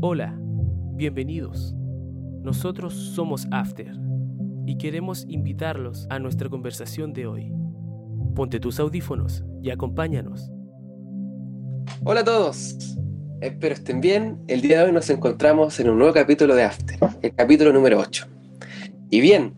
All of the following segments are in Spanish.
Hola, bienvenidos. Nosotros somos After y queremos invitarlos a nuestra conversación de hoy. Ponte tus audífonos y acompáñanos. Hola a todos, espero estén bien. El día de hoy nos encontramos en un nuevo capítulo de After, el capítulo número 8. Y bien,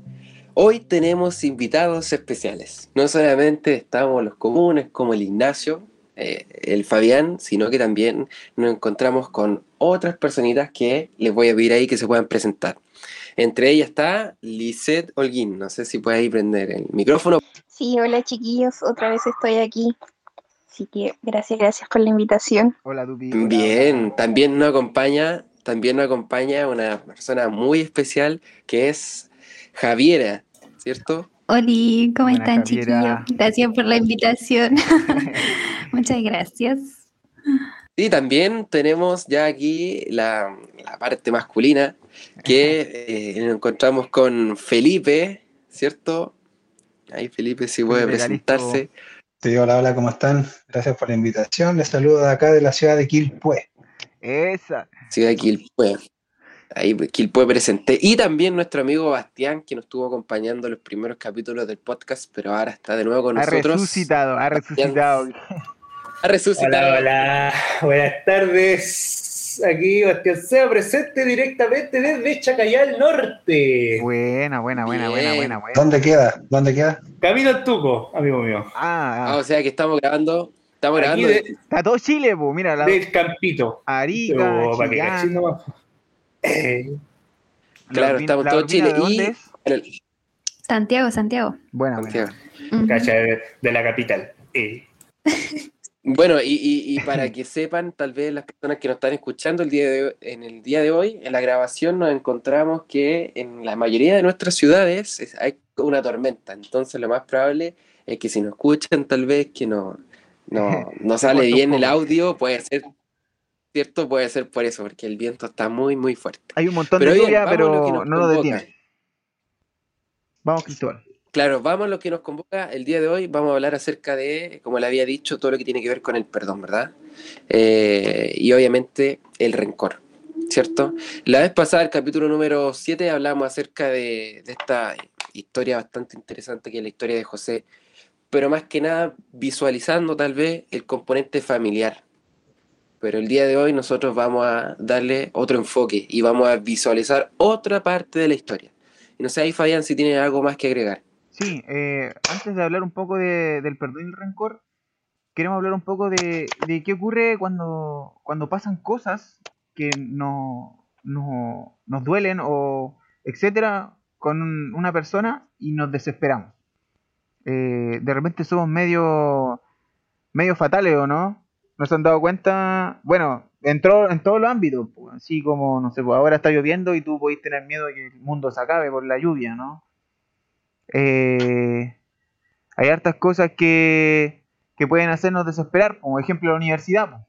hoy tenemos invitados especiales. No solamente estamos los comunes como el Ignacio, eh, el Fabián, sino que también nos encontramos con otras personitas que les voy a pedir ahí que se puedan presentar. Entre ellas está Lisette Holguín. No sé si puede ahí prender el micrófono. Sí, hola chiquillos, otra vez estoy aquí. Así que gracias, gracias por la invitación. Hola, Dupi. Bien, también nos acompaña, también nos acompaña una persona muy especial que es Javiera, ¿cierto? Hola, ¿cómo están Javiera. chiquillos? Gracias por la invitación. Muchas gracias. Y también tenemos ya aquí la, la parte masculina, que eh, nos encontramos con Felipe, ¿cierto? Ahí Felipe si puede Felipe, presentarse. Sí, hola, hola, ¿cómo están? Gracias por la invitación. Les saludo de acá de la ciudad de Quilpué. Esa. Ciudad de Quilpue. Ahí Quilpue presenté. Y también nuestro amigo Bastián, que nos estuvo acompañando en los primeros capítulos del podcast, pero ahora está de nuevo con Ha nosotros. resucitado, ha Bastián. resucitado. Ha resucitado. Hola, hola, buenas tardes. Aquí Bastián Sea presente directamente desde Chacayal Norte. Buena, buena, buena, buena, Bien. buena, buena. ¿Dónde queda? ¿Dónde queda? Camino al Tuco, amigo mío. Ah, Ah, o sea que estamos grabando. Estamos grabando. de- está todo Chile, po. Mira, la del Campito. Arica, Pero, para que Chillán. Eh, la Claro, estamos la todo Urbina, Chile ¿de dónde y- el- Santiago, Santiago. Buena. Santiago. Cacha de, de la capital. Eh, Bueno, y, y- y para que sepan, tal vez las personas que nos están escuchando el día de, hoy- en el día de hoy, en la grabación nos encontramos que en la mayoría de nuestras ciudades es- hay una tormenta. Entonces lo más probable es que si nos escuchan tal vez que no, no, no sale bien el audio, puede ser, ¿cierto? Puede ser por eso, porque el viento está muy, muy fuerte. Hay un montón Pero de lluvia, lo pero nos no lo convoca. detiene. Vamos, Cristóbal. Claro, vamos a lo que nos convoca el día de hoy. Vamos a hablar acerca de, como le había dicho, todo lo que tiene que ver con el perdón, ¿verdad? Eh, y obviamente el rencor, ¿cierto? La vez pasada, el capítulo número 7, hablamos acerca de, de esta historia bastante interesante que es la historia de José, pero más que nada visualizando tal vez el componente familiar. Pero el día de hoy nosotros vamos a darle otro enfoque y vamos a visualizar otra parte de la historia. Y no sé ahí, Fabián, si tiene algo más que agregar. Sí, eh, antes de hablar un poco de- del perdón y el rencor, queremos hablar un poco de, de qué ocurre cuando, cuando pasan cosas que no, no- nos duelen o etcétera con un- una persona y nos desesperamos. Eh, de repente somos medio, medio fatales, ¿o no? ¿Nos han dado cuenta? Bueno, entró en todos los ámbitos, pues, así como, no sé, pues ahora está lloviendo y tú podés tener miedo de que el mundo se acabe por la lluvia, ¿no? Eh, hay hartas cosas que, que pueden hacernos desesperar, como ejemplo la universidad. po.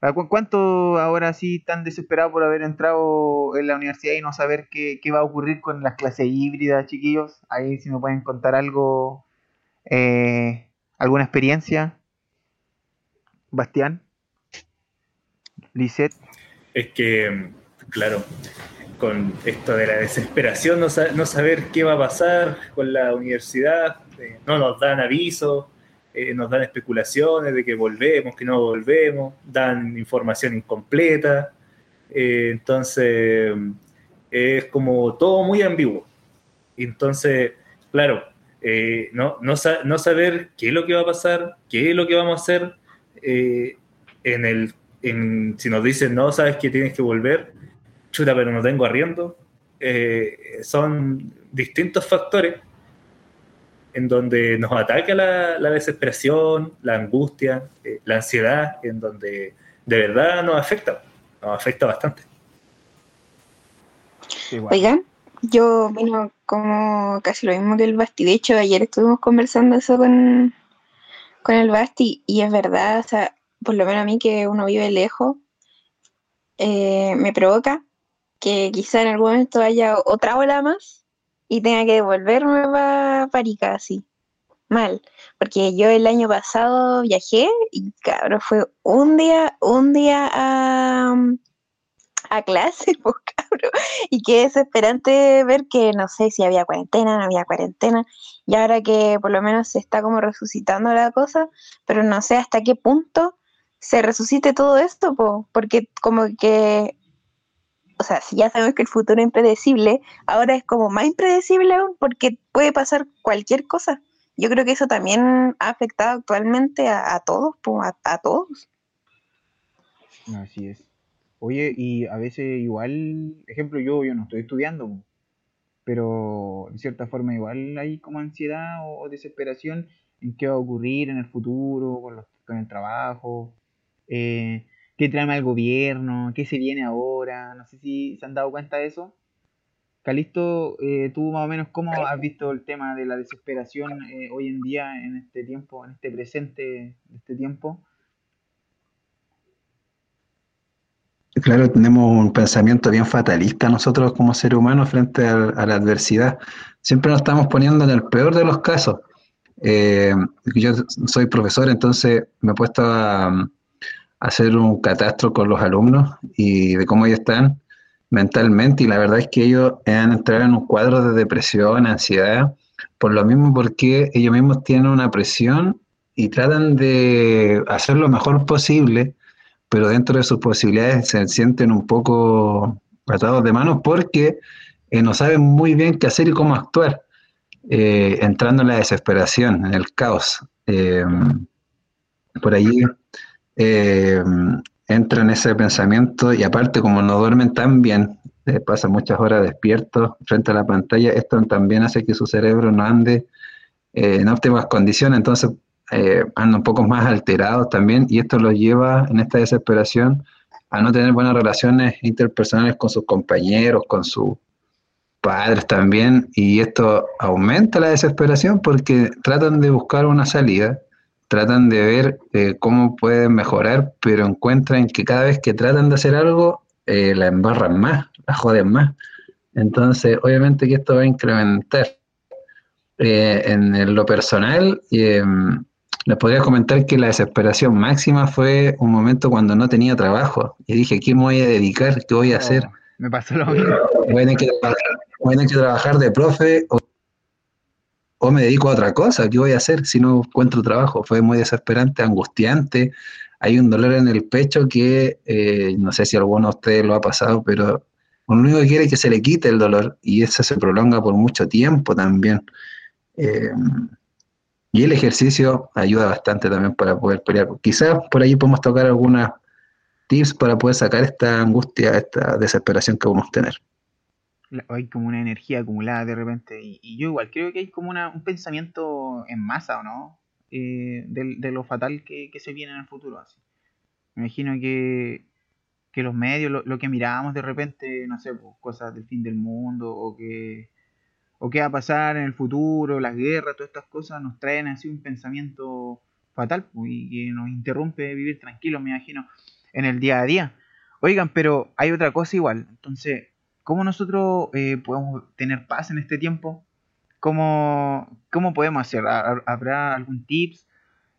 ¿A cu- ¿Cuánto ahora sí están desesperados por haber entrado en la universidad y no saber qué, qué va a ocurrir con las clases híbridas, chiquillos? Ahí si me pueden contar algo, eh, alguna experiencia. Bastián, Lisette, es que, claro, con esto de la desesperación, no, sa- no saber qué va a pasar con la universidad, eh, no nos dan avisos, eh, nos dan especulaciones de que volvemos, que no volvemos, dan información incompleta, eh, entonces es como todo muy ambiguo. Entonces, claro, no, no saber qué es lo que va a pasar, qué es lo que vamos a hacer, eh, en el, en, si nos dicen, no, sabes que tienes que volver, chuta, pero no tengo arriendo, eh, son distintos factores en donde nos ataca la, la desesperación, la angustia, eh, la ansiedad, en donde de verdad nos afecta, nos afecta bastante. igual. Oigan, yo vino como casi lo mismo que el Basti. De hecho, ayer estuvimos conversando eso con, con el Basti y es verdad, o sea, por lo menos a mí que uno vive lejos, eh, me provoca que quizá en algún momento haya otra ola más y tenga que devolverme para Parica así. Mal, porque yo el año pasado viajé y cabrón, fue un día, un día a, a clase, pues cabrón. Y qué desesperante ver que no sé si había cuarentena, no había cuarentena, y ahora que por lo menos se está como resucitando la cosa, pero no sé hasta qué punto se resucite todo esto, po, porque como que, o sea, si ya sabemos que el futuro es impredecible, ahora es como más impredecible aún porque puede pasar cualquier cosa. Yo creo que eso también ha afectado actualmente a, todos, po, a, a todos. Así es. Oye, y a veces igual, ejemplo, yo, yo no estoy estudiando, pero de cierta forma igual hay como ansiedad o, o desesperación en qué va a ocurrir en el futuro, con, los- con el trabajo, eh, qué trama el gobierno, qué se viene ahora, no sé si se han dado cuenta de eso. Calisto, eh, tú más o menos cómo has visto el tema de la desesperación eh, hoy en día, en este tiempo, en este presente de este tiempo. Claro, tenemos un pensamiento bien fatalista nosotros como seres humanos frente a, a la adversidad. Siempre nos estamos poniendo en el peor de los casos. Eh, yo soy profesor, entonces me he puesto a, a hacer un catastro con los alumnos y de cómo ellos están mentalmente y la verdad es que ellos han entrado en un cuadro de depresión, ansiedad, por lo mismo porque ellos mismos tienen una presión y tratan de hacer lo mejor posible pero dentro de sus posibilidades se sienten un poco atados de manos porque eh, no saben muy bien qué hacer y cómo actuar, eh, entrando en la desesperación, en el caos. Eh, por allí entran en ese pensamiento y aparte como no duermen tan bien, pasan muchas horas despiertos frente a la pantalla, esto también hace que su cerebro no ande en óptimas condiciones, entonces eh, andan un poco más alterados también y esto los lleva en esta desesperación a no tener buenas relaciones interpersonales con sus compañeros, con sus padres también y esto aumenta la desesperación porque tratan de buscar una salida, tratan de ver eh, cómo pueden mejorar, pero encuentran que cada vez que tratan de hacer algo eh, la embarran más, la joden más. Entonces, obviamente que esto va a incrementar. Eh, en lo personal, eh, les podría comentar que la desesperación máxima fue un momento cuando no tenía trabajo. Y dije, ¿qué me voy a dedicar? ¿Qué voy a hacer? Me pasó lo mismo. Voy a tener que trabajar, voy a tener que trabajar de profe o, o me dedico a otra cosa. ¿Qué voy a hacer si no encuentro trabajo? Fue muy desesperante, angustiante. Hay un dolor en el pecho que eh, no sé si alguno de ustedes lo ha pasado, pero uno lo único que quiere es que se le quite el dolor y eso se prolonga por mucho tiempo también. Eh, y el ejercicio ayuda bastante también para poder pelear. Quizás por ahí podemos tocar algunas tips para poder sacar esta angustia, esta desesperación que podemos tener. Hay como una energía acumulada de repente. Y, yo igual creo que hay como una, un pensamiento en masa, ¿o no? Eh, de, lo fatal que, se viene en el futuro. Me imagino que, que los medios, lo, lo que mirábamos de repente, no sé, pues, cosas del fin del mundo o que o qué va a pasar en el futuro, las guerras, todas estas cosas nos traen así un pensamiento fatal pues, y que nos interrumpe vivir tranquilos, me imagino, en el día a día. Oigan, pero hay otra cosa igual. Entonces, ¿cómo nosotros eh, podemos tener paz en este tiempo? ¿Cómo, cómo podemos hacer? ¿Ha- ¿Habrá algún tips?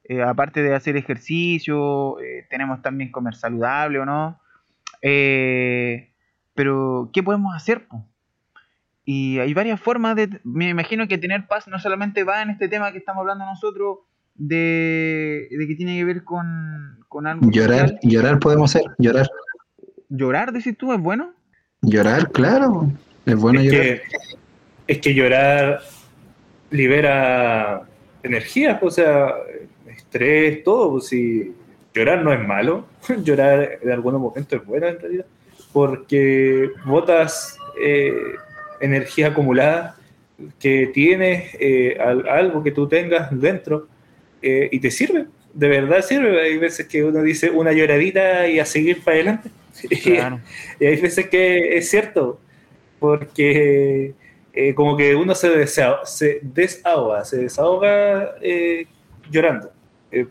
Eh, aparte de hacer ejercicio, eh, tenemos también comer saludable o no. Pero, ¿qué podemos hacer? po? Y hay varias formas de... Me imagino que tener paz no solamente va en este tema que estamos hablando nosotros, de, de que tiene que ver con, con algo Llorar, social. llorar podemos hacer, llorar. Llorar, decís tú, es bueno. Llorar, claro. Es bueno es, llorar. que, es que llorar libera energía, o sea, estrés, todo. Pues, si llorar no es malo, llorar en algunos momentos es bueno en realidad, porque botas eh, energía acumulada que tienes, eh, al- algo que tú tengas dentro eh, y te sirve, de verdad sirve. Hay veces que uno dice una lloradita y a seguir para adelante. Claro. Y hay veces que es cierto, porque eh, como que uno se, desahoga, se desahoga, se desahoga llorando.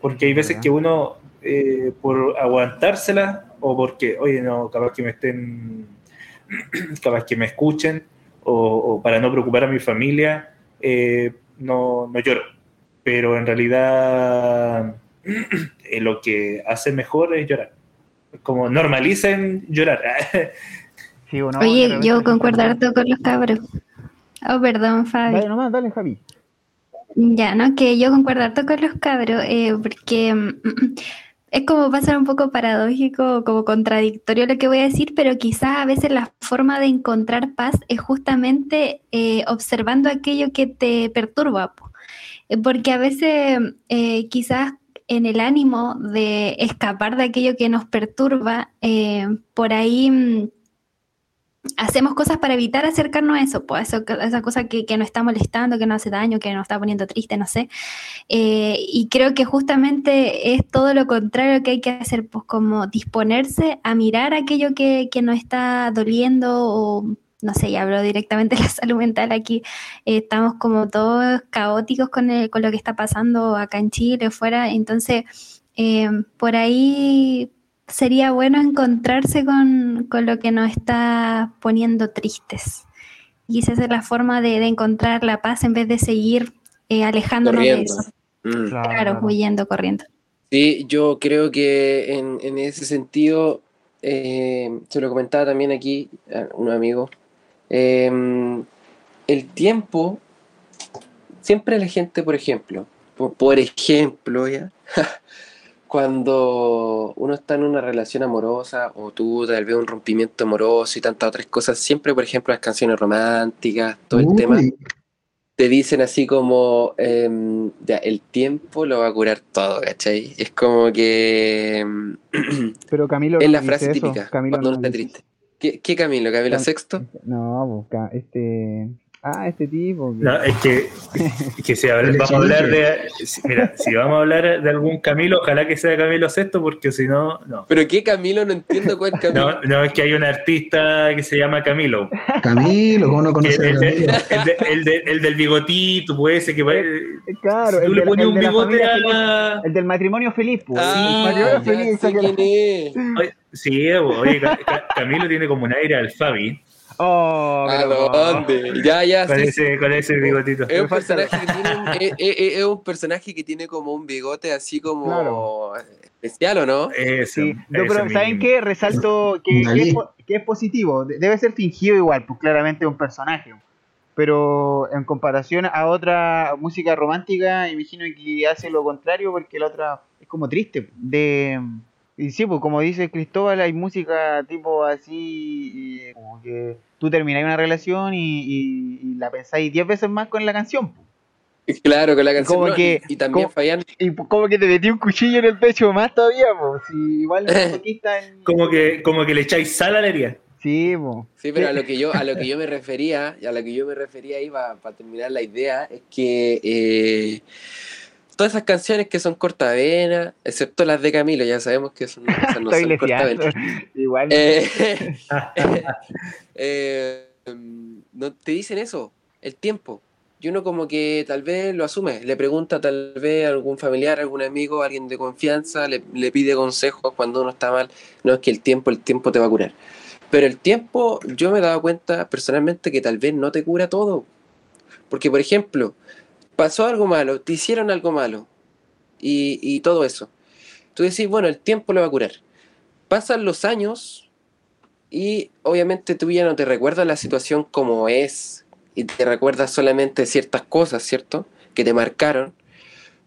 Porque hay veces que uno, por aguantársela, o porque, oye, no, capaz que me estén, capaz que me escuchen, o, o para no preocupar a mi familia, eh, no, no lloro. Pero en realidad eh, lo que hace mejor es llorar. como normalicen llorar. Sí, o no, Oye, yo concuerdo harto con los cabros. Oh, perdón, Fabi. Dale nomás, dale, Javi. Ya, ¿no? Que yo concuerdo harto con los cabros, eh, porque es como pasar un poco paradójico, como contradictorio lo que voy a decir, pero quizás a veces la forma de encontrar paz es justamente eh, observando aquello que te perturba. Eh, porque a veces eh, quizás en el ánimo de escapar de aquello que nos perturba, por ahí... hacemos cosas para evitar acercarnos a eso, pues, a esa cosa que, que nos está molestando, que nos hace daño, que nos está poniendo triste, no sé. Eh, y creo que justamente es todo lo contrario que hay que hacer, pues como disponerse a mirar aquello que, que nos está doliendo o... No sé, ya hablo directamente de la salud mental aquí. Eh, estamos como todos caóticos con, el- con lo que está pasando acá en Chile, fuera. Entonces, eh, por ahí sería bueno encontrarse con, con lo que nos está poniendo tristes. Y esa es la forma de, de encontrar la paz en vez de seguir eh, alejándonos de eso. Mm. Claro, huyendo, corriendo. Sí, yo creo que en, en ese sentido, eh, se lo comentaba también aquí a un amigo, eh, el tiempo, siempre la gente, por ejemplo, po- por, ejemplo, ya, cuando uno está en una relación amorosa o tú tal vez un rompimiento amoroso y tantas otras cosas, siempre, por ejemplo, las canciones románticas, todo el Uy, tema te dicen así como, em, ya, el tiempo lo va a curar todo, ¿cachai? Es como que em, Pero Camilo es no la frase eso, típica Camilo cuando uno no está triste. ¿Qué, qué Camilo? ¿Camilo Cam- Sexto? No, pues, ca- este. Ah, este tipo. No, es que, es que si vamos a hablar de. si- Mira, si vamos a hablar de algún Camilo, ojalá que sea Camilo Sexto, porque si no, no. ¿Pero qué Camilo? No entiendo cuál Camilo. No, no, es que hay un artista que se llama Camilo. Camilo, ¿cómo no conoces el, Camilo? el de- el de- el del bigotito, puede ser que parece. Claro, si tú el le de- ponías el un la bigote a. El del matrimonio feliz, pues. el Ah, matrimonio ya feliz. Oye, Sí, oye, Ca- Ca- Camilo tiene como un aire al Fabi. Oh, ¿A pero- dónde? Ya, ya, Con sí, sí. ese, con ese bigotito. Es un, personaje que tiene un, es, es- es un personaje que tiene como un bigote así como Claro. especial, ¿o no? Sí, pero ¿saben mismo. qué? Resalto que, que es, po- que es positivo. De- Debe ser fingido igual, pues claramente es un personaje. Pero en comparación a otra música romántica, imagino que hace lo contrario porque la otra es como triste. De, y sí, pues como dice Cristóbal, hay música tipo así, y como que tú termináis una relación y, y- y la pensáis diez veces más con la canción. pues. Claro, con la canción. Como no, que- y, y también como- Fabián, Y como que te metí un cuchillo en el pecho más todavía, pues. Igual no en- Como que, como que le echáis sal a la herida. Sí, pues. Sí, pero a lo que yo, a lo que yo me refería, y a lo que yo me refería ahí para terminar la idea, es que eh, todas esas canciones que son cortavenas, excepto las de Camilo, ya sabemos que son, esas no Estoy son cortavenas. Igual. Eh, eh, no te dicen eso, el tiempo. Y uno como que tal vez lo asume, le pregunta tal vez a algún familiar, algún amigo, alguien de confianza, le, le pide consejos cuando uno está mal. No es que el tiempo, el tiempo te va a curar. Pero el tiempo, yo me he dado cuenta personalmente que tal vez no te cura todo. Porque, por ejemplo, pasó algo malo, te hicieron algo malo y, todo eso. Tú decís, bueno, el tiempo lo va a curar. Pasan los años y obviamente tú ya no te recuerdas la situación como es y te recuerdas solamente ciertas cosas, ¿cierto? Que te marcaron.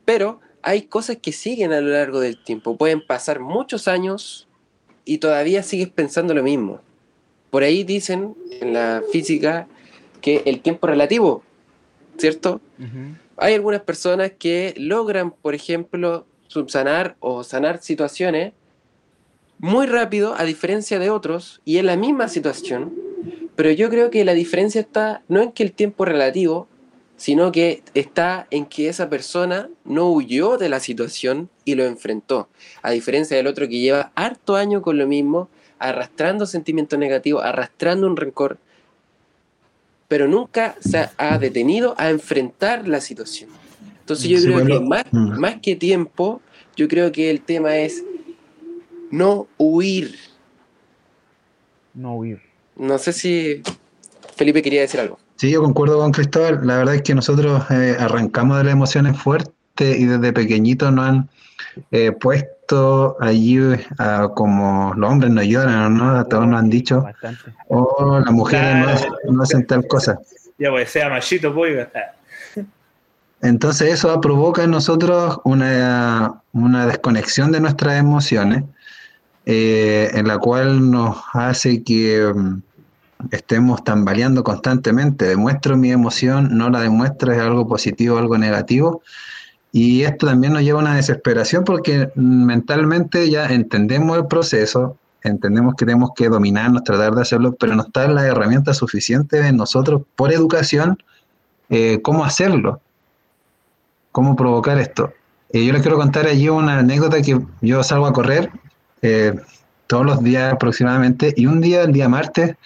Pero hay cosas que siguen a lo largo del tiempo. Pueden pasar muchos años y todavía sigues pensando lo mismo. Por ahí dicen en la física que el tiempo relativo, ¿cierto? Hay algunas personas que logran, por ejemplo, subsanar o sanar situaciones muy rápido, a diferencia de otros, y en la misma situación. Pero yo creo que la diferencia está no en que el tiempo es relativo, sino que está en que esa persona no huyó de la situación y lo enfrentó. A diferencia del otro que lleva harto año con lo mismo, arrastrando sentimientos negativos, arrastrando un rencor, pero nunca se ha detenido a enfrentar la situación. Entonces yo Sí, creo bueno, que más, mm. más que tiempo, yo creo que el tema es no huir. No huir. No sé si Felipe quería decir algo. Sí, yo concuerdo con Cristóbal. La verdad es que nosotros eh, arrancamos de las emociones fuertes y desde pequeñitos nos han eh, puesto esto allí, ah, como los hombres no lloran, ¿no? A todos nos han dicho, Bastante. o las mujeres no, hacen- no hacen tal cosa. Ya, pues sea machito, pues. ah, Entonces eso provoca en nosotros una, una desconexión de nuestras emociones, eh, en la cual nos hace que mm, estemos tambaleando constantemente. Demuestro mi emoción, no la demuestro, es algo positivo, algo negativo. Y esto también nos lleva a una desesperación porque mentalmente ya entendemos el proceso, entendemos que tenemos que dominarnos, tratar de hacerlo, pero no está la herramienta suficiente en nosotros por educación eh, cómo hacerlo cómo provocar esto. Eh, yo les quiero contar allí una anécdota que yo salgo a correr eh, todos los días aproximadamente y un día, el día martes,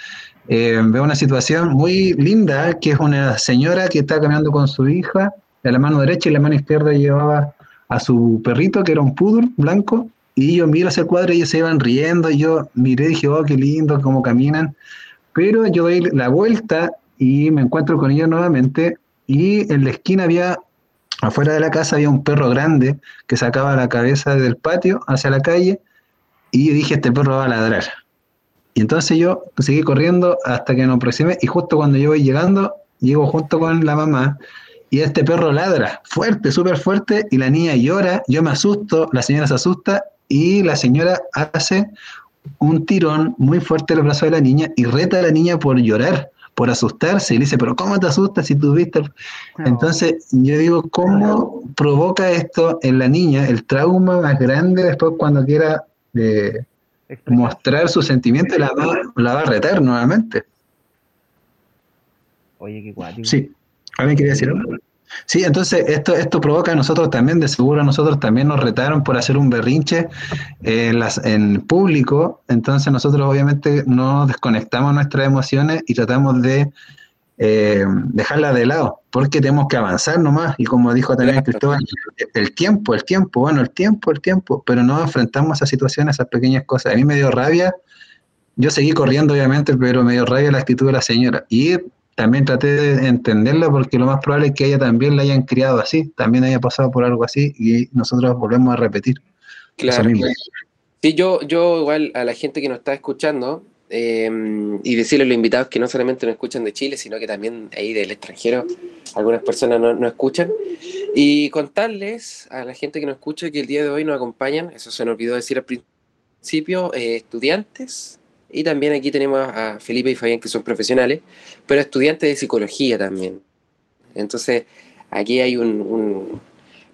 eh, veo una situación muy linda que es una señora que está caminando con su hija, de la mano derecha y la mano izquierda llevaba a su perrito que era un poodle blanco y yo miro ese cuadro y ellos se iban riendo y yo miré y dije, oh, qué lindo, cómo caminan. Pero yo doy la vuelta y me encuentro con ellos nuevamente y en la esquina había Afuera de la casa había un perro grande que sacaba la cabeza del patio hacia la calle y yo dije, este perro va a ladrar. Y entonces yo seguí corriendo hasta que nos aproximé y justo cuando yo voy llegando, llego junto con la mamá y este perro ladra fuerte, súper fuerte y la niña llora, yo me asusto, la señora se asusta y la señora hace un tirón muy fuerte en el brazo de la niña y reta a la niña por llorar, por asustarse y le dice, pero ¿cómo te asustas si tú viste? el-?" Entonces, yo digo, ¿cómo provoca esto en la niña el trauma más grande después cuando quiera eh, mostrar su sentimiento la va, la va a retar nuevamente? Oye, qué. Sí, ¿alguien quería decir algo? Sí, entonces esto, esto provoca a nosotros también, de seguro a nosotros también nos retaron por hacer un berrinche en, las, en público, entonces nosotros obviamente no desconectamos nuestras emociones y tratamos de eh, dejarlas de lado, porque tenemos que avanzar nomás, y como dijo también. Cristóbal, el tiempo, el tiempo, bueno, el tiempo, el tiempo, pero no enfrentamos esas situaciones, esas pequeñas cosas. A mí me dio rabia, yo seguí corriendo obviamente, pero me dio rabia la actitud de la señora, y también traté de entenderla porque lo más probable es que ella también la hayan criado así, también haya pasado por algo así y nosotros volvemos a repetir. Claro. Sí, yo, yo igual a la gente que nos está escuchando eh, y decirle a los invitados que no solamente nos escuchan de Chile, sino que también ahí del extranjero, algunas personas no, no escuchan. Y contarles a la gente que nos escucha que el día de hoy nos acompañan, eso se nos olvidó decir al principio, eh, estudiantes. Y también aquí tenemos a Felipe y Fabián que son profesionales, pero estudiantes de psicología también. Entonces, aquí hay un- un,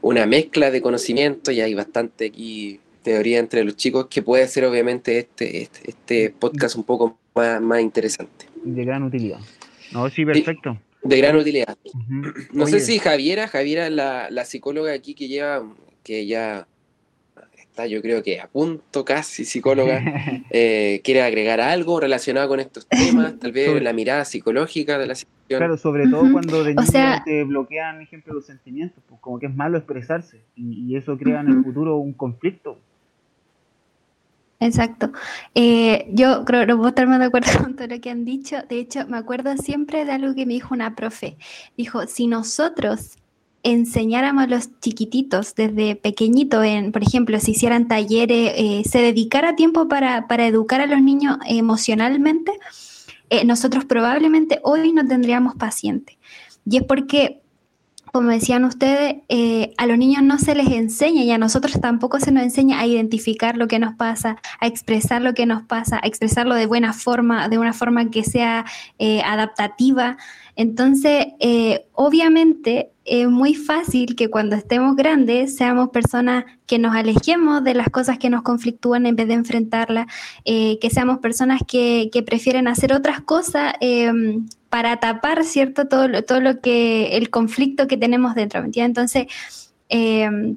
una mezcla de conocimiento y hay bastante aquí teoría entre los chicos que puede ser obviamente este, este, este podcast un poco más, más interesante. De gran utilidad. No, sí, perfecto. De gran utilidad. No Oye, sé si Javiera, Javiera la, la psicóloga aquí que lleva, que ya está yo creo que a punto casi psicóloga, eh, quiere agregar algo relacionado con estos temas, tal vez Sobre- la mirada psicológica de la situación. Claro, sobre todo cuando de O sea- te bloquean, ejemplo, los sentimientos, pues como que es malo expresarse y, y eso crea en el futuro un conflicto. Exacto. Eh, yo creo no puedo estar más de acuerdo con todo lo que han dicho. De hecho, me acuerdo siempre de algo que me dijo una profe. Dijo, si nosotros enseñáramos a los chiquititos desde pequeñito, en, por ejemplo, si hicieran talleres, eh, se dedicara tiempo para, para educar a los niños emocionalmente, eh, nosotros probablemente hoy no tendríamos pacientes. Y es porque como decían ustedes, eh, a los niños no se les enseña y a nosotros tampoco se nos enseña a identificar lo que nos pasa, a expresar lo que nos pasa, a expresarlo de buena forma, de una forma que sea adaptativa. Entonces, eh, obviamente es muy fácil que cuando estemos grandes seamos personas que nos alejemos de las cosas que nos conflictúan en vez de enfrentarlas, eh, que seamos personas que, prefieren hacer otras cosas eh, para tapar, ¿cierto? Todo lo, todo lo que, el conflicto que tenemos dentro. Entonces, eh,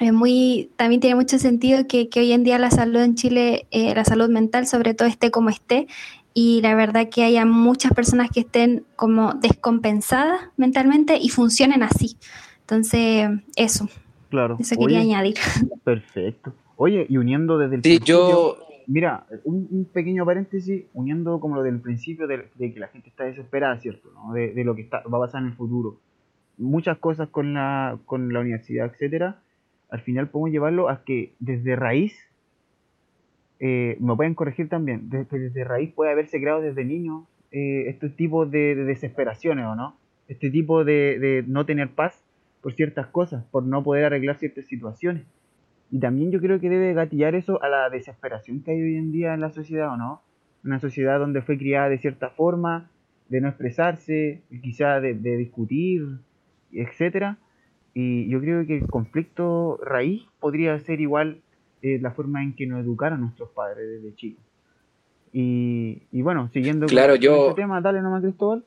es muy, también tiene mucho sentido que, que hoy en día la salud en Chile, eh, la salud mental sobre todo esté como esté, y la verdad que haya muchas personas que estén como descompensadas mentalmente y funcionen así. Entonces, eso, Claro. eso quería Oye, añadir. Perfecto. Oye, y uniendo desde el Sí, principio, yo, mira, un, un pequeño paréntesis, uniendo como lo del principio de, de que la gente está desesperada, ¿cierto? ¿no? De, de lo que está, va a pasar en el futuro. Muchas cosas con la, con la universidad, etcétera. al final podemos llevarlo a que desde raíz, eh, me pueden corregir también, desde, que desde raíz puede haberse creado desde niño eh, este tipo de, de desesperaciones, ¿o no? Este tipo de, de no tener paz por ciertas cosas, por no poder arreglar ciertas situaciones. Y también yo creo que debe gatillar eso a la desesperación que hay hoy en día en la sociedad, ¿o no? Una sociedad donde fue criada de cierta forma, de no expresarse, quizá de, de discutir, etcétera. Y yo creo que el conflicto raíz podría ser igual eh, la forma en que nos educaron nuestros padres desde chicos. Y, y bueno, siguiendo Claro, con, yo- este tema, dale nomás Cristóbal.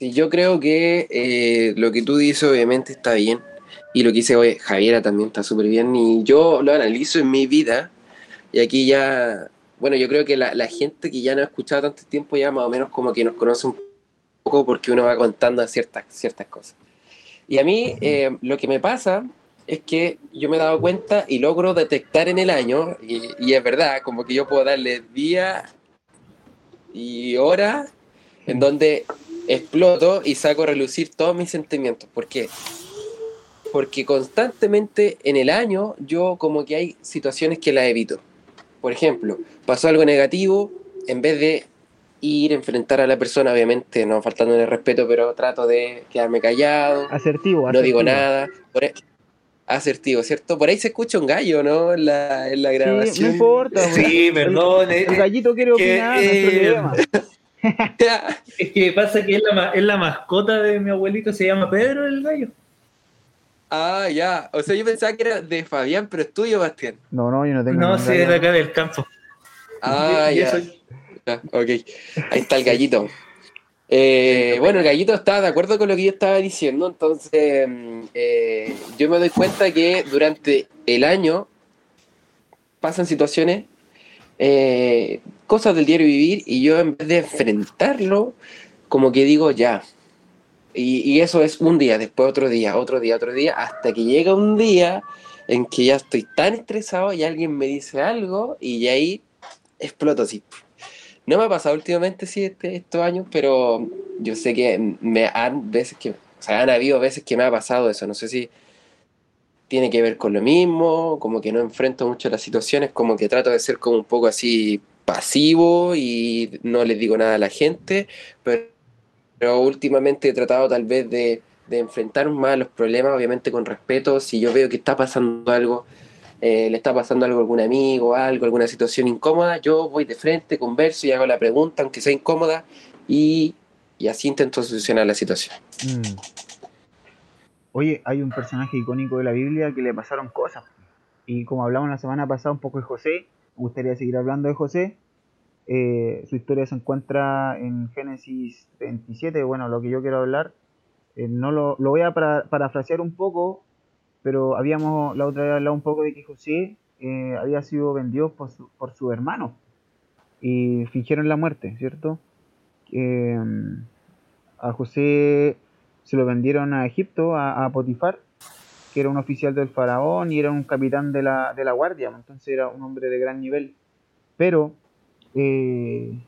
Sí, yo creo que eh, lo que tú dices obviamente está bien y lo que dice hoy Javiera también está súper bien y yo lo analizo en mi vida y aquí ya, bueno, yo creo que la, la gente que ya no ha escuchado tanto tiempo ya más o menos como que nos conoce un poco porque uno va contando ciertas, ciertas cosas. Y a mí eh, lo que me pasa es que yo me he dado cuenta y logro detectar en el año, y, y es verdad, como que yo puedo darle día y hora en donde exploto y saco a relucir todos mis sentimientos. ¿Por qué? Porque constantemente en el año yo como que hay situaciones que las evito. Por ejemplo, pasó algo negativo, en vez de ir a enfrentar a la persona, obviamente no faltándole el respeto, pero trato de quedarme callado, Asertivo, no digo asertivo. nada. Por ahí- asertivo, ¿cierto? Por ahí se escucha un gallo, ¿no? En la, en la Sí, no grabación. importa. Sí, perdón. El, eh, el gallito quiere que, opinar, no hay eh. Es que pasa que es la, es la mascota de mi abuelito, se llama Pedro el gallo. ah, ya. O sea, yo pensaba que era de Fabián, pero es tuyo, Bastián. No, no, yo no tengo No, sí, es de acá del campo. Ah, Y- y ya. eso- Ya, ok. Ahí está el gallito. Eh, bueno, el gallito estaba de acuerdo con lo que yo estaba diciendo, entonces mm, eh, yo me doy cuenta que durante el año pasan situaciones, eh, cosas del diario vivir, y yo en vez de enfrentarlo, como que digo ya. Y, y eso es un día, después otro día, otro día, otro día, hasta que llega un día en que ya estoy tan estresado y alguien me dice algo y ahí exploto así. No me ha pasado últimamente, sí, este- estos años, pero yo sé que me han veces que, o sea, han habido veces que me ha pasado eso. No sé si tiene que ver con lo mismo, como que no enfrento mucho las situaciones, como que trato de ser como un poco así pasivo y no les digo nada a la gente, pero, pero últimamente he tratado tal vez de, de enfrentar más los problemas, obviamente con respeto. Si yo veo que está pasando algo, eh, le está pasando algo a algún amigo, algo, alguna situación incómoda, yo voy de frente, converso y hago la pregunta, aunque sea incómoda, y, y así intento solucionar la situación. Mm. Oye, hay un personaje icónico de la Biblia que le pasaron cosas. Y como hablamos la semana pasada un poco de José, me gustaría seguir hablando de José. Eh, su historia se encuentra en Génesis 27. Bueno, lo que yo quiero hablar, eh, no lo, lo voy a para- parafrasear un poco, pero habíamos la otra vez hablado un poco de que José eh, había sido vendido por su, por su hermano y fingieron la muerte, ¿cierto? Eh, a José se lo vendieron a Egipto, a, a Potifar, que era un oficial del faraón y era un capitán de la, de la guardia, entonces era un hombre de gran nivel. Pero eh,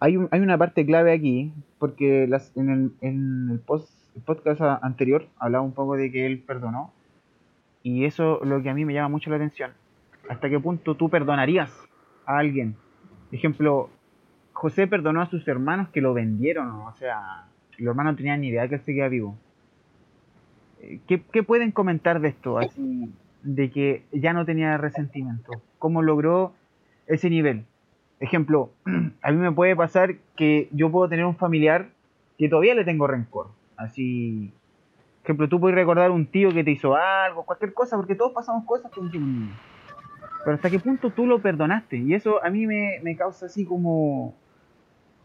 hay, un- hay una parte clave aquí, porque las, en el, en el, post, el podcast anterior hablaba un poco de que él perdonó, y eso es lo que a mí me llama mucho la atención. ¿Hasta qué punto tú perdonarías a alguien? Ejemplo, José perdonó a sus hermanos que lo vendieron, o sea, los hermanos no tenían ni idea que él seguía vivo. Eh, ¿Qué, qué pueden comentar de esto? Así, de que ya no tenía resentimiento. ¿Cómo logró ese nivel? Ejemplo, a mí me puede pasar que yo puedo tener un familiar que todavía le tengo rencor. Así, ejemplo, tú puedes recordar un tío que te hizo algo, cualquier cosa, porque todos pasamos cosas con un niño. Pero hasta qué punto tú lo perdonaste. Y eso a mí me, me causa así como,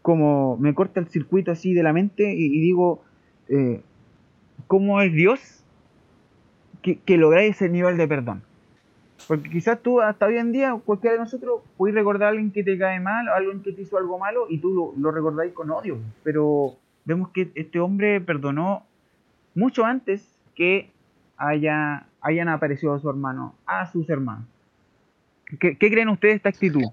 como me corta el circuito así de la mente y, y digo, eh, ¿cómo es Dios que, que lográis ese nivel de perdón? Porque quizás tú hasta hoy en día, cualquiera de nosotros, puedes recordar a alguien que te cae mal, a alguien que te hizo algo malo y tú lo, lo recordáis con odio. Pero vemos que este hombre perdonó mucho antes que haya, hayan aparecido a su hermano, a sus hermanos. ¿Qué, creen ustedes de esta actitud?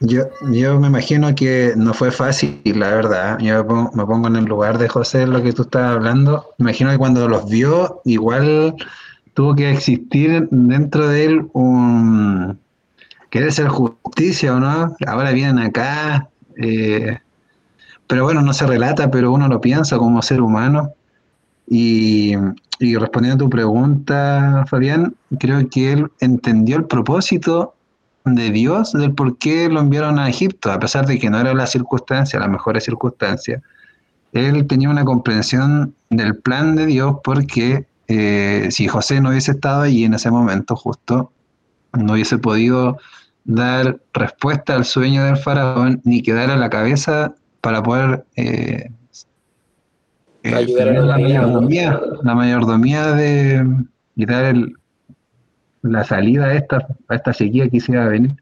Yo, yo me imagino que no fue fácil, la verdad. Yo me pongo, en el lugar de José, lo que tú estabas hablando. Me imagino que cuando los vio, igual tuvo que existir dentro de él un querer ser justicia o no. Ahora vienen acá, eh, pero bueno, no se relata, pero uno lo piensa como ser humano. Y, y respondiendo a tu pregunta, Fabián, creo que él entendió el propósito de Dios del por qué lo enviaron a Egipto, a pesar de que no era la circunstancia, la mejor circunstancia. Él tenía una comprensión del plan de Dios porque eh, si José no hubiese estado allí en ese momento justo, no hubiese podido dar respuesta al sueño del faraón ni quedar a la cabeza para poder eh, eh, Ayudar a tener la mayordomía, la mayordomía de y dar el- la salida a esta, a esta sequía que se iba a venir.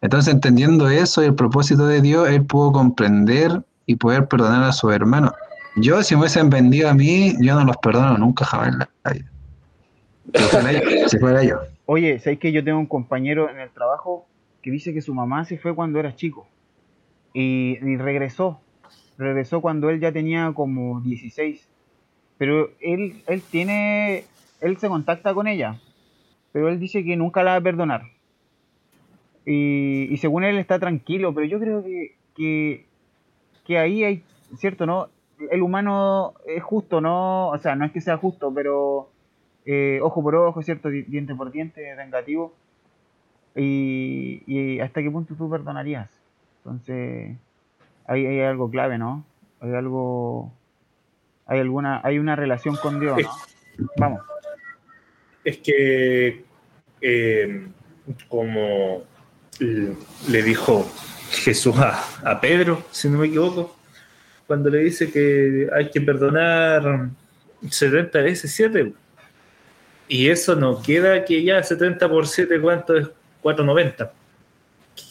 Entonces, entendiendo eso y el propósito de Dios, él pudo comprender y poder perdonar a sus hermanos. Yo, si me hubiesen vendido a mí, yo no los perdono nunca jamás en la vida. Si fuera yo. Oye, ¿sabéis que yo tengo un compañero en el trabajo que dice que su mamá se fue cuando era chico? Y, regresó. Regresó cuando él ya tenía como 16. Pero él, él tiene. Él se contacta con ella. Pero él dice que nunca la va a perdonar. Y, y según él está tranquilo. Pero yo creo que, que, que ahí hay. ¿Cierto, no? El humano es justo, ¿no? O sea, no es que sea justo, pero eh, ojo por ojo, ¿cierto? Di- Diente por diente, vengativo. Y, y hasta qué punto tú perdonarías. Entonces, hay, hay algo clave, ¿no? Hay algo, hay alguna, hay una relación con Dios, ¿no? Vamos. Es que, eh, como le dijo Jesús a, a Pedro, si no me equivoco, cuando le dice que hay que perdonar 70 veces 7. Y eso no queda que ya 70 por 7, ¿cuánto es? 490.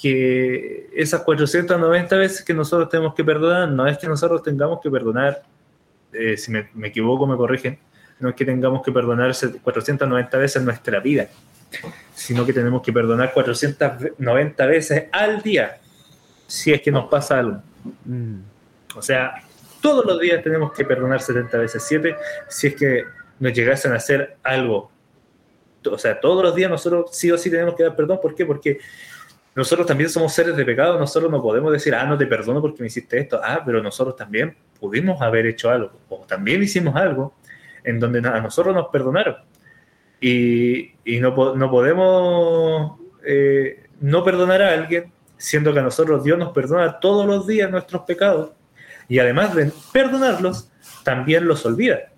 Que esas 490 veces que nosotros tenemos que perdonar, no es que nosotros tengamos que perdonar, eh, si me, me equivoco me corrigen, no es que tengamos que perdonar 490 veces nuestra vida, sino que tenemos que perdonar 490 veces al día, si es que nos pasa algo. O sea, todos los días tenemos que perdonar 70 veces 7 si es que nos llegasen a hacer algo. O sea, todos los días nosotros sí o sí tenemos que dar perdón. ¿Por qué? Porque nosotros también somos seres de pecado. Nosotros no podemos decir, ah, no te perdono porque me hiciste esto. Ah, pero nosotros también pudimos haber hecho algo. O también hicimos algo en donde a nosotros nos perdonaron. Y, y no, no podemos eh, no perdonar a alguien, siendo que a nosotros Dios nos perdona todos los días nuestros pecados. Y además de perdonarlos, también los olvida.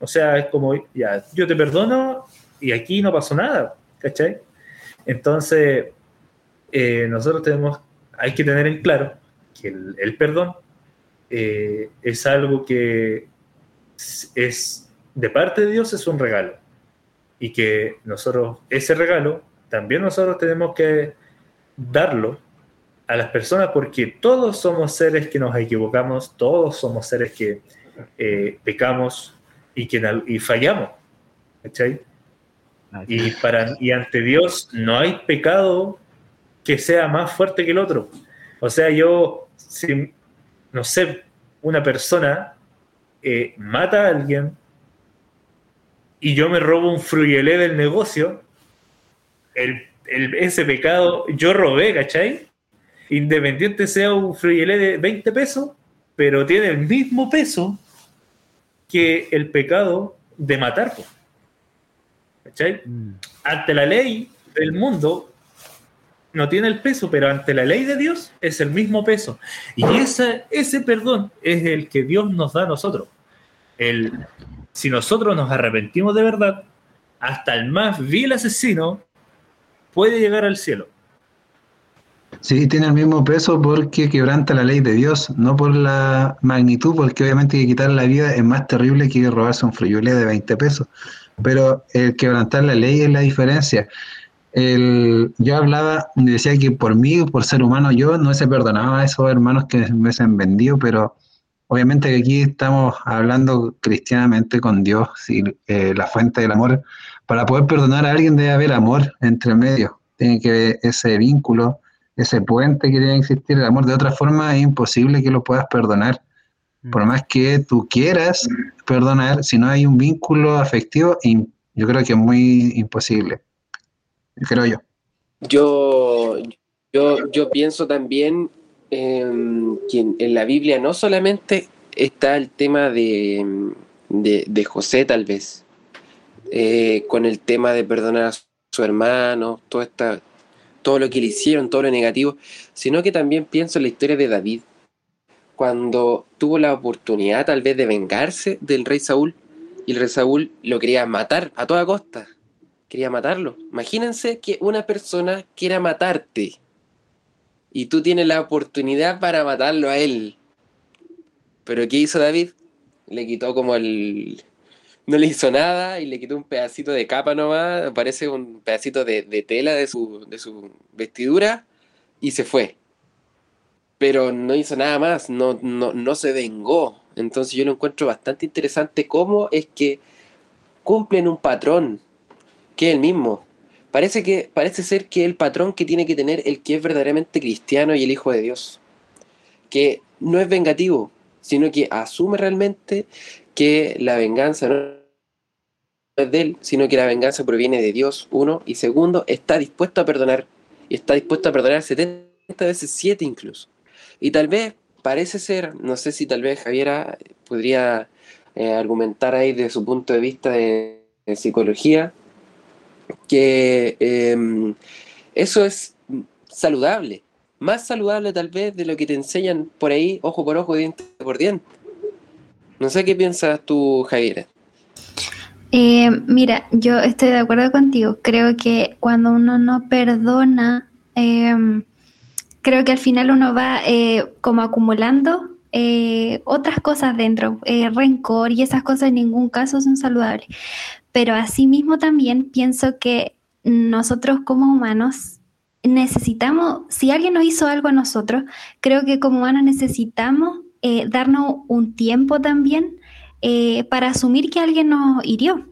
O sea, es como, ya, yo te perdono y aquí no pasó nada, ¿cachai? Entonces, eh, nosotros tenemos, hay que tener en claro que el, el perdón eh, es algo que es- es de parte de Dios, es un regalo. Y que nosotros, ese regalo, también nosotros tenemos que darlo a las personas porque todos somos seres que nos equivocamos, todos somos seres que eh, pecamos y que y fallamos. ¿cachai? Y, para, y ante Dios no hay pecado que sea más fuerte que el otro. O sea, yo, si, no sé, una persona eh, mata a alguien y yo me robo un fruyelé del negocio, el, el- ese pecado yo robé, ¿cachai? Independiente sea un fruyelé de 20 pesos, pero tiene el mismo peso que el pecado de matar. ¿Cachai? ante la ley del mundo no tiene el peso, pero ante la ley de Dios es el mismo peso. Y ese, ese perdón es el que Dios nos da a nosotros. El, si nosotros nos arrepentimos de verdad, hasta el más vil asesino puede llegar al cielo. Sí, tiene el mismo peso porque quebranta la ley de Dios, no por la magnitud, porque obviamente que quitar la vida es más terrible que robarse un friolé de 20 pesos. Pero el quebrantar la ley es la diferencia. El, yo hablaba, decía que por mí, por ser humano, yo no se perdonaba a esos hermanos que me han vendido, pero obviamente que aquí estamos hablando cristianamente con Dios, y, eh, la fuente del amor. Para poder perdonar a alguien debe haber amor entre medio, tiene que haber ese vínculo ese puente que que existir el amor. De otra forma es imposible que lo puedas perdonar. Por más que tú quieras perdonar, si no hay un vínculo afectivo, yo creo que es muy imposible. Creo yo. Yo, yo, yo pienso también em, que en, la Biblia no solamente está el tema de, de, de José, tal vez, eh, con el tema de perdonar a su hermano, todo, esta, todo lo que le hicieron, todo lo negativo, sino que también pienso en la historia de David, cuando tuvo la oportunidad tal vez de vengarse del rey Saúl, y el rey Saúl lo quería matar a toda costa quería matarlo. Imagínense que una persona quiera matarte y tú tienes la oportunidad para matarlo a él. Pero ¿qué hizo David? Le quitó como el... No le hizo nada y le quitó un pedacito de capa nomás, parece un pedacito de, de tela de su, de su vestidura y se fue. Pero no hizo nada más, no, no, no se vengó. Entonces yo lo encuentro bastante interesante cómo es que cumplen un patrón que el mismo. Parece, que, parece ser que el patrón que tiene que tener el que es verdaderamente cristiano y el Hijo de Dios. Que no es vengativo, sino que asume realmente que la venganza no es de él, sino que la venganza proviene de Dios, uno, y segundo, está dispuesto a perdonar. Y está dispuesto a perdonar 70 veces 7 incluso. Y tal vez parece ser, no sé si tal vez Javiera podría eh, argumentar ahí desde su punto de vista de, de psicología, que eh, eso es saludable, más saludable tal vez de lo que te enseñan por ahí, ojo por ojo, diente por diente. No sé qué piensas tú, Javiera. Eh, mira, yo estoy de acuerdo contigo. Creo que cuando uno no perdona, eh, creo que al final uno va eh, como acumulando eh, otras cosas dentro, eh, rencor y esas cosas en ningún caso son saludables. Pero asimismo también pienso que nosotros como humanos necesitamos, si alguien nos hizo algo a nosotros, creo que como humanos necesitamos eh, darnos un tiempo también para asumir que alguien nos hirió,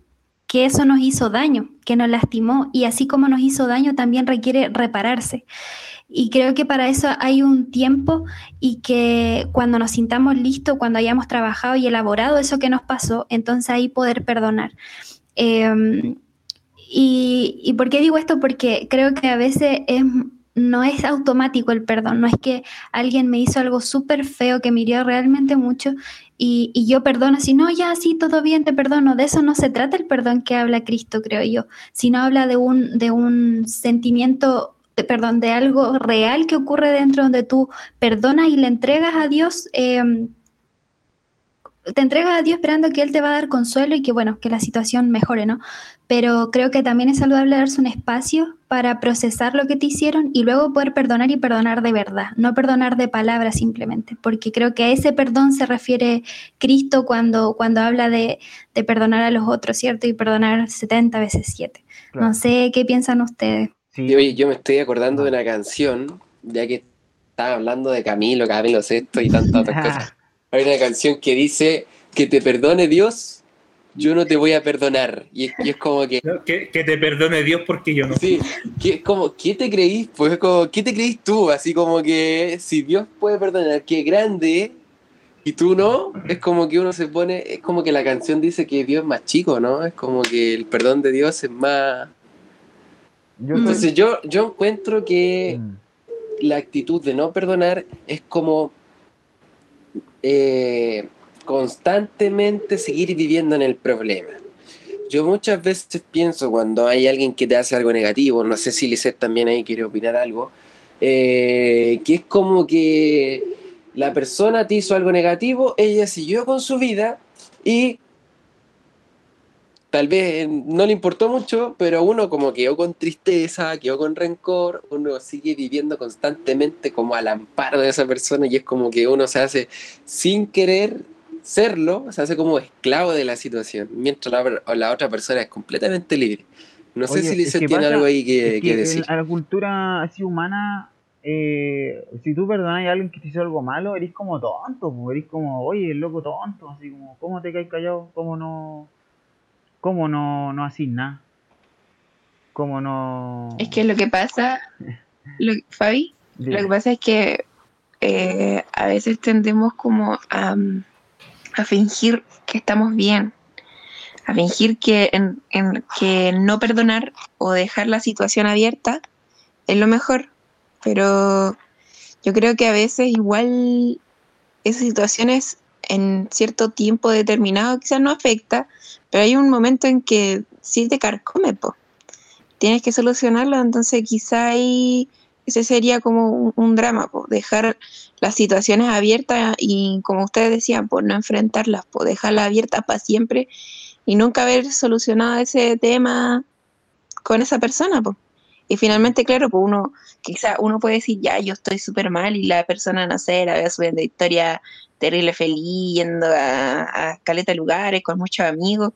que eso nos hizo daño, que nos lastimó y así como nos hizo daño también requiere repararse. Y creo que para eso hay un tiempo y que cuando nos sintamos listos, cuando hayamos trabajado y elaborado eso que nos pasó, entonces ahí poder perdonar. Eh, y, y, por qué digo esto? Porque creo que a veces es, no es automático el perdón, no es que alguien me hizo algo súper feo que me hirió realmente mucho y, y, yo perdono, si no, ya sí, todo bien, te perdono. De eso no se trata el perdón que habla Cristo, creo yo, sino habla de un, de un sentimiento, perdón, de algo real que ocurre dentro donde tú perdonas y le entregas a Dios. Eh, te entregas a Dios esperando que Él te va a dar consuelo y que, bueno, que la situación mejore, ¿no? Pero creo que también es saludable darse un espacio para procesar lo que te hicieron y luego poder perdonar y perdonar de verdad, no perdonar de palabras simplemente, porque creo que a ese perdón se refiere Cristo cuando, cuando habla de, de perdonar a los otros, ¿cierto? Y perdonar 70 veces 7. Claro. No sé qué piensan ustedes. Sí. Yo, yo me estoy acordando de una canción, ya que estaba hablando de Camilo, Camilo Sexto y tantas otras cosas. Hay una canción que dice que te perdone Dios, yo no te voy a perdonar. Y es, y es como que, no, que, que. te perdone Dios porque yo no. Sí, que como, ¿qué te creís? Pues como, ¿qué te creís tú? Así como que si Dios puede perdonar, qué grande, y tú no, es como que uno se pone, es como que la canción dice que Dios es más chico, ¿no? Es como que el perdón de Dios es más. Yo Entonces yo, yo encuentro que mm. la actitud de no perdonar es como eh, constantemente seguir viviendo en el problema. Yo muchas veces pienso cuando hay alguien que te hace algo negativo, no sé si Lisette también ahí quiere opinar algo, eh, que es como que la persona te hizo algo negativo, ella siguió con su vida y tal vez no le importó mucho, pero uno como quedó con tristeza, quedó con rencor, uno sigue viviendo constantemente como al amparo de esa persona y es como que uno se hace sin querer serlo, se hace como esclavo de la situación, mientras la, la otra persona es completamente libre. No sé Oye, si Lizeth tiene algo ahí que, es que que decir. en la cultura así humana, eh, si tú perdonas a alguien que te hizo algo malo, eres como tonto, eres como, oye, el loco tonto, así como, ¿cómo te caes callado? ¿Cómo no, cómo no, no haces nada? ¿Cómo no...? Es que lo que pasa, lo, Fabi, Lo que pasa es que eh, a veces tendemos como a, a fingir que estamos bien, a fingir que, en, en- que no perdonar o dejar la situación abierta es lo mejor, pero yo creo que a veces igual esas situaciones en cierto tiempo determinado quizás no afecta, pero hay un momento en que sí te carcome, po. Tienes que solucionarlo, entonces quizá ahí ese sería como un, drama, po, dejar las situaciones abiertas y como ustedes decían, pues no enfrentarlas, pues dejarlas abiertas para siempre y nunca haber solucionado ese tema con esa persona, pues. Y finalmente, claro, pues uno, quizá uno puede decir, ya, yo estoy súper mal y la persona, no sé, la veo subiendo historia terrible feliz, yendo a, a caleta de lugares con muchos amigos.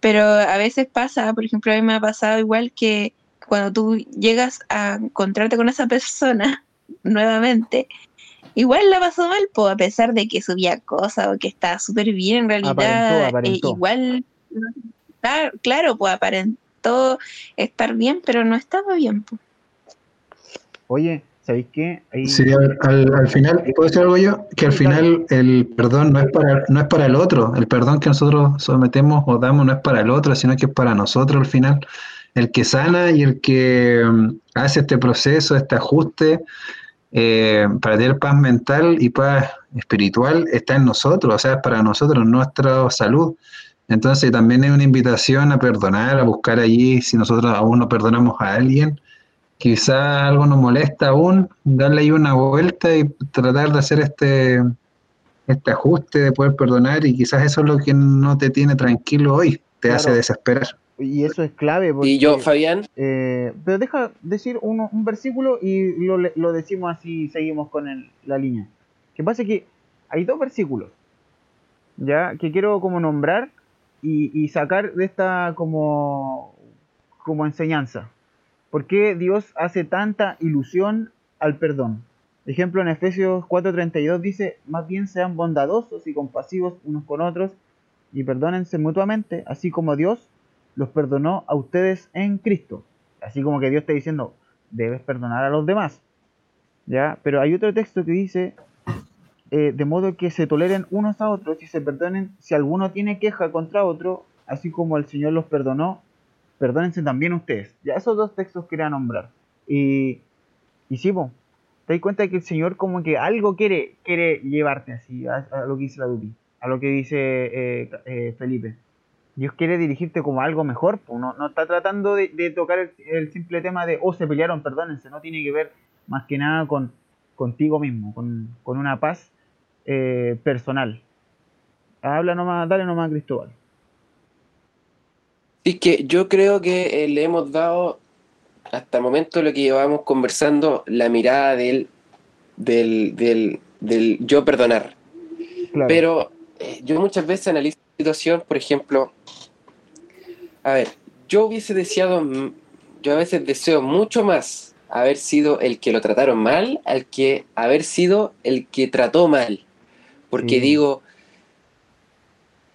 Pero a veces pasa, por ejemplo, a mí me ha pasado igual que cuando tú llegas a encontrarte con esa persona nuevamente, igual la pasó mal, po, a pesar de que subía cosas o que estaba súper bien, en realidad, Aparentó, eh, igual, claro, claro, pues aparentó estar bien, pero no estaba bien. po. Oye, ¿sabéis qué? Ahí- Sí, al, al- al final, ¿puedo decir algo yo? Que al final el perdón no es para, no es para el otro, el perdón que nosotros sometemos o damos no es para el otro, sino que es para nosotros al final. El que sana y el que mm, hace este proceso, este ajuste, eh, para tener paz mental y paz espiritual, está en nosotros, o sea, es para nosotros, nuestra salud. Entonces también es una invitación a perdonar, a buscar allí, si nosotros aún no perdonamos a alguien, quizá algo nos molesta aún, darle ahí una vuelta y tratar de hacer este, este ajuste, de poder perdonar, y quizás eso es lo que no te tiene tranquilo hoy, te hace desesperar. Y eso es clave. Porque, Y yo, Fabián, eh, pero deja decir uno, un versículo y lo, le- lo decimos así, seguimos con el- la línea. Que pasa que hay dos versículos, ya, que quiero como nombrar y, y sacar de esta como, como enseñanza. ¿Por qué Dios hace tanta ilusión al perdón? Ejemplo, en Efesios 4:32 dice, más bien sean bondadosos y compasivos unos con otros y perdónense mutuamente, así como Dios los perdonó a ustedes en Cristo. Así como que Dios está diciendo, debes perdonar a los demás. ¿Ya? Pero hay otro texto que dice, eh, de modo que se toleren unos a otros y se perdonen si alguno tiene queja contra otro, así como el Señor los perdonó, perdónense también ustedes. Ya esos dos textos quería nombrar. Y, y sí, te das cuenta que el Señor como que algo quiere, quiere llevarte así, a, a lo que dice la Dupi, a lo que dice eh, eh, Felipe. Dios quiere dirigirte como a algo mejor, no, está tratando de, tocar el, simple tema de, oh, se pelearon, perdónense, no tiene que ver más que nada con contigo mismo, con, una paz eh, personal. Habla nomás, dale nomás, Cristóbal. Sí, que yo creo que eh, le hemos dado hasta el momento lo que llevamos conversando, la mirada del, del, del, del yo perdonar. Claro. Pero eh, yo muchas veces analizo la situación, por ejemplo, a ver, yo hubiese deseado, mm, yo a veces deseo mucho más haber sido el que lo trataron mal al que haber sido el que trató mal. Porque Sí. digo,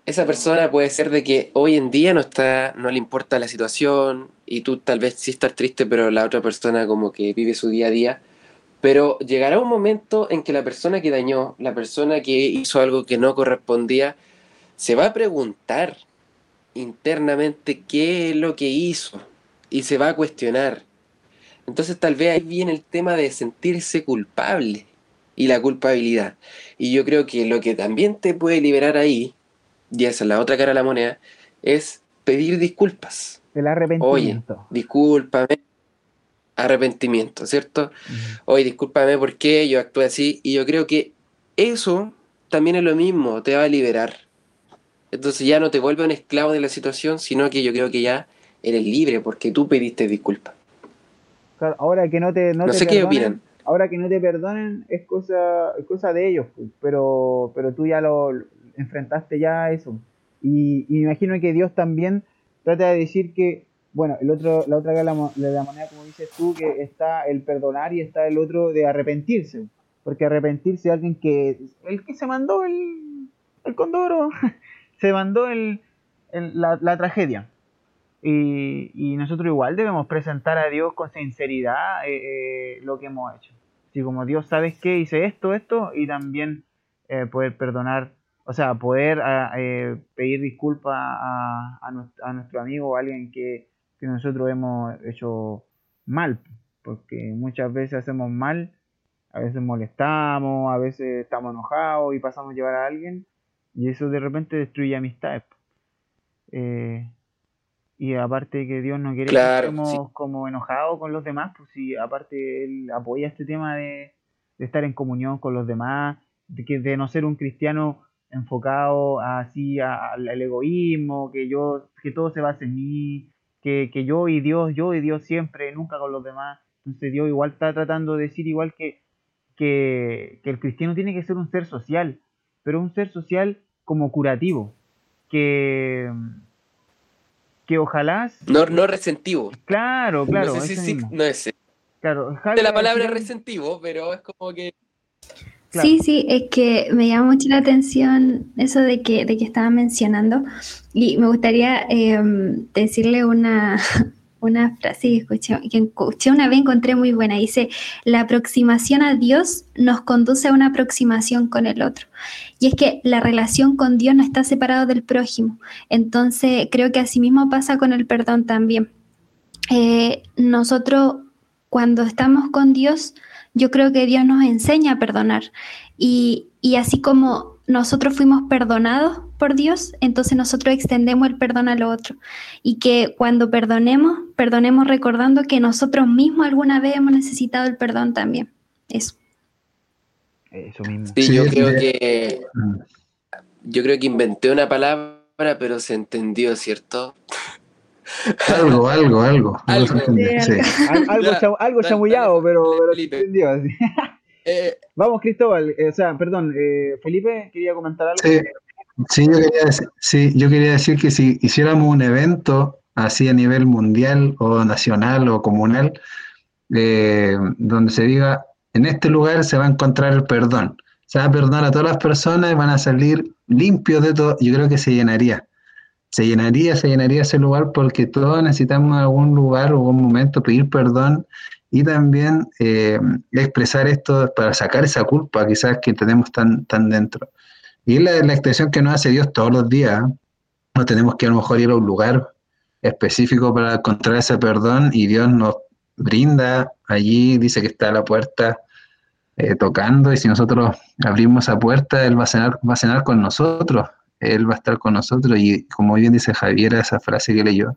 esa persona puede ser de que hoy en día no está, no le importa la situación y tú tal vez sí estás triste, pero la otra persona como que vive su día a día. Pero llegará un momento en que la persona que dañó, la persona que hizo algo que no correspondía, se va a preguntar internamente qué es lo que hizo y se va a cuestionar. Entonces tal vez ahí viene el tema de sentirse culpable y la culpabilidad. Y yo creo que lo que también te puede liberar ahí, y esa es la otra cara de la moneda, es pedir disculpas. El arrepentimiento. Discúlpame. Arrepentimiento, ¿cierto? Ujú. Oye, discúlpame por qué yo actué así. Y yo creo que eso también es lo mismo, te va a liberar. Entonces ya no te vuelve un esclavo de la situación, sino que yo creo que ya eres libre porque tú pediste disculpas. Claro, ahora que no te, no No te sé qué opinan. Ahora que no te perdonen es cosa, es cosa de ellos, pues, pero, pero tú ya lo enfrentaste ya a eso. Y, me imagino que Dios también trata de decir que, bueno, el otro, la otra cara de la, moneda, como dices tú, que está el perdonar y está el otro de arrepentirse. Porque arrepentirse de alguien que, el que se mandó el, el condoro, se mandó el- la, la tragedia. Y, y nosotros igual debemos presentar a Dios con sinceridad eh, eh, lo que hemos hecho. Así como Dios, ¿sabes qué? Hice esto, esto, y también eh, poder perdonar, o sea, poder ah, eh, pedir disculpas a, a, nuestro, a, nuestro, amigo o a alguien que, que nosotros hemos hecho mal, porque muchas veces hacemos mal, a veces molestamos, a veces estamos enojados y pasamos a llevar a alguien, y eso de repente destruye amistades. Eh, y aparte que Dios no quiere Claro, que estemos sí. como enojados con los demás, pues sí, aparte Él apoya este tema de, de estar en comunión con los demás, de, que, de no ser un cristiano enfocado así al, al egoísmo, que yo, que todo se base en mí, que, que yo y Dios, yo y Dios siempre, nunca con los demás. Entonces Dios igual está tratando de decir igual que, que, que el cristiano tiene que ser un ser social, pero un ser social como curativo, que, que ojalá, No, no resentivo. claro, claro, no sé si mismo. no es claro, de la palabra resentivo, pero es como que Sí, sí, es que me llama mucho la atención eso de que, de que estaba mencionando y me gustaría eh, decirle una, una frase que escuché, que escuché una vez, encontré muy buena. Dice, la aproximación a Dios nos conduce a una aproximación con el otro. Y es que la relación con Dios no está separada del prójimo. Entonces, creo que asimismo pasa con el perdón también. Eh, nosotros, cuando estamos con Dios, yo creo que Dios nos enseña a perdonar. Y, y así como nosotros fuimos perdonados por Dios, entonces nosotros extendemos el perdón al otro. Y que cuando perdonemos, perdonemos recordando que nosotros mismos alguna vez hemos necesitado el perdón también. Eso. Eso mismo. sí, yo sí, creo sí. que Mm. yo creo que inventé una palabra, pero se entendió, ¿cierto? Algo, algo, algo. Algo. sí. Al- algo Ya, chamullado, pero, pero Felipe. entendió, así. Eh, Vamos, Cristóbal, eh, o sea, perdón, eh, Felipe, quería comentar algo. Sí, sí, yo quería decir, sí, yo quería decir que si hiciéramos un evento así a nivel mundial o nacional o comunal, eh, donde se diga, en este lugar se va a encontrar el perdón, se va a perdonar a todas las personas y van a salir limpios de todo, yo creo que se llenaría. Se llenaría, se llenaría ese lugar porque todos necesitamos en algún lugar o algún momento pedir perdón y también eh, expresar esto para sacar esa culpa quizás que tenemos tan, tan dentro. Y es la, la extensión que nos hace Dios todos los días. ¿eh? No tenemos que a lo mejor ir a un lugar específico para encontrar ese perdón y Dios nos brinda allí, dice que está a la puerta eh, tocando y si nosotros abrimos esa puerta, Él va a, cenar, va a cenar con nosotros, Él va a estar con nosotros y como bien dice Javier, esa frase que leyó,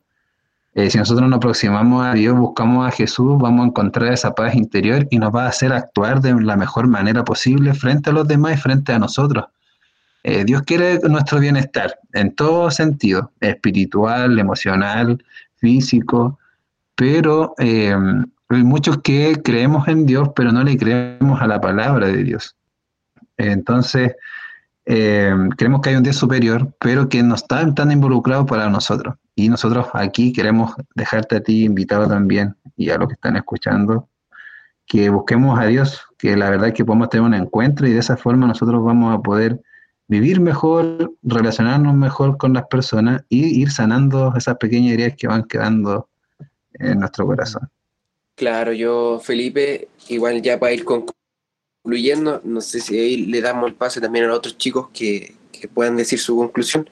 eh, si nosotros nos aproximamos a Dios, buscamos a Jesús, vamos a encontrar esa paz interior y nos va a hacer actuar de la mejor manera posible frente a los demás y frente a nosotros. Eh, Dios quiere nuestro bienestar en todo sentido, espiritual, emocional, físico, pero eh, hay muchos que creemos en Dios, pero no le creemos a la palabra de Dios. Entonces, eh, creemos que hay un Dios superior, pero que no está tan involucrado para nosotros. Y nosotros aquí queremos dejarte a ti invitado también y a los que están escuchando, que busquemos a Dios, que la verdad es que podemos tener un encuentro y de esa forma nosotros vamos a poder vivir mejor, relacionarnos mejor con las personas y ir sanando esas pequeñas heridas que van quedando en nuestro corazón. claro, yo, Felipe, igual ya para ir concluyendo, no sé si ahí le damos el pase también a otros chicos que, que puedan decir su conclusión.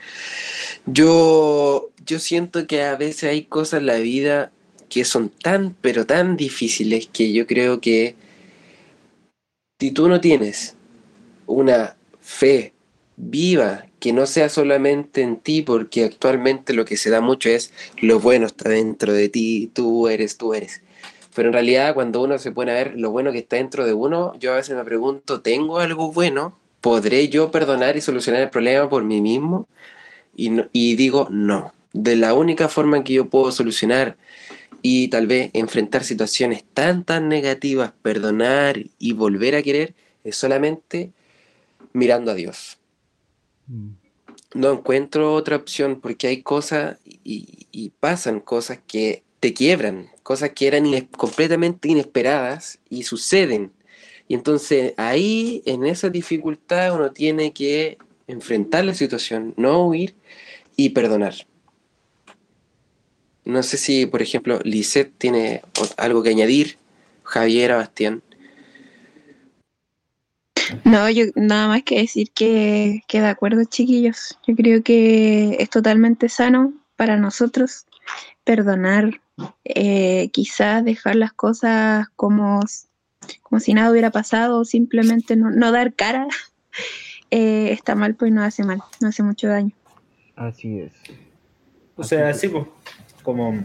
Yo, yo siento que a veces hay cosas en la vida que son tan, pero tan difíciles que yo creo que si tú no tienes una fe viva que no sea solamente en ti, porque actualmente lo que se da mucho es lo bueno está dentro de ti, tú eres, tú eres. Pero en realidad cuando uno se pone a ver lo bueno que está dentro de uno, yo a veces me pregunto, ¿tengo algo bueno? ¿Podré yo perdonar y solucionar el problema por mí mismo? Y, no- y digo, no. De la única forma en que yo puedo solucionar y tal vez enfrentar situaciones tan, tan negativas, perdonar y volver a querer, es solamente mirando a Dios. No encuentro otra opción porque hay cosas y, y pasan cosas que te quiebran, cosas que eran completamente inesperadas y suceden. Y entonces ahí, en esa dificultad, uno tiene que enfrentar la situación, no huir y perdonar. No sé si, por ejemplo, Lisette tiene algo que añadir, Javier, Bastián. No, yo nada más que decir que, que de acuerdo, chiquillos. Yo creo que es totalmente sano para nosotros perdonar, eh, quizás dejar las cosas como, como si nada hubiera pasado, o simplemente no, no dar cara. Eh, está mal, pues no hace mal, no hace mucho daño. Así es. O sea, sí, pues, como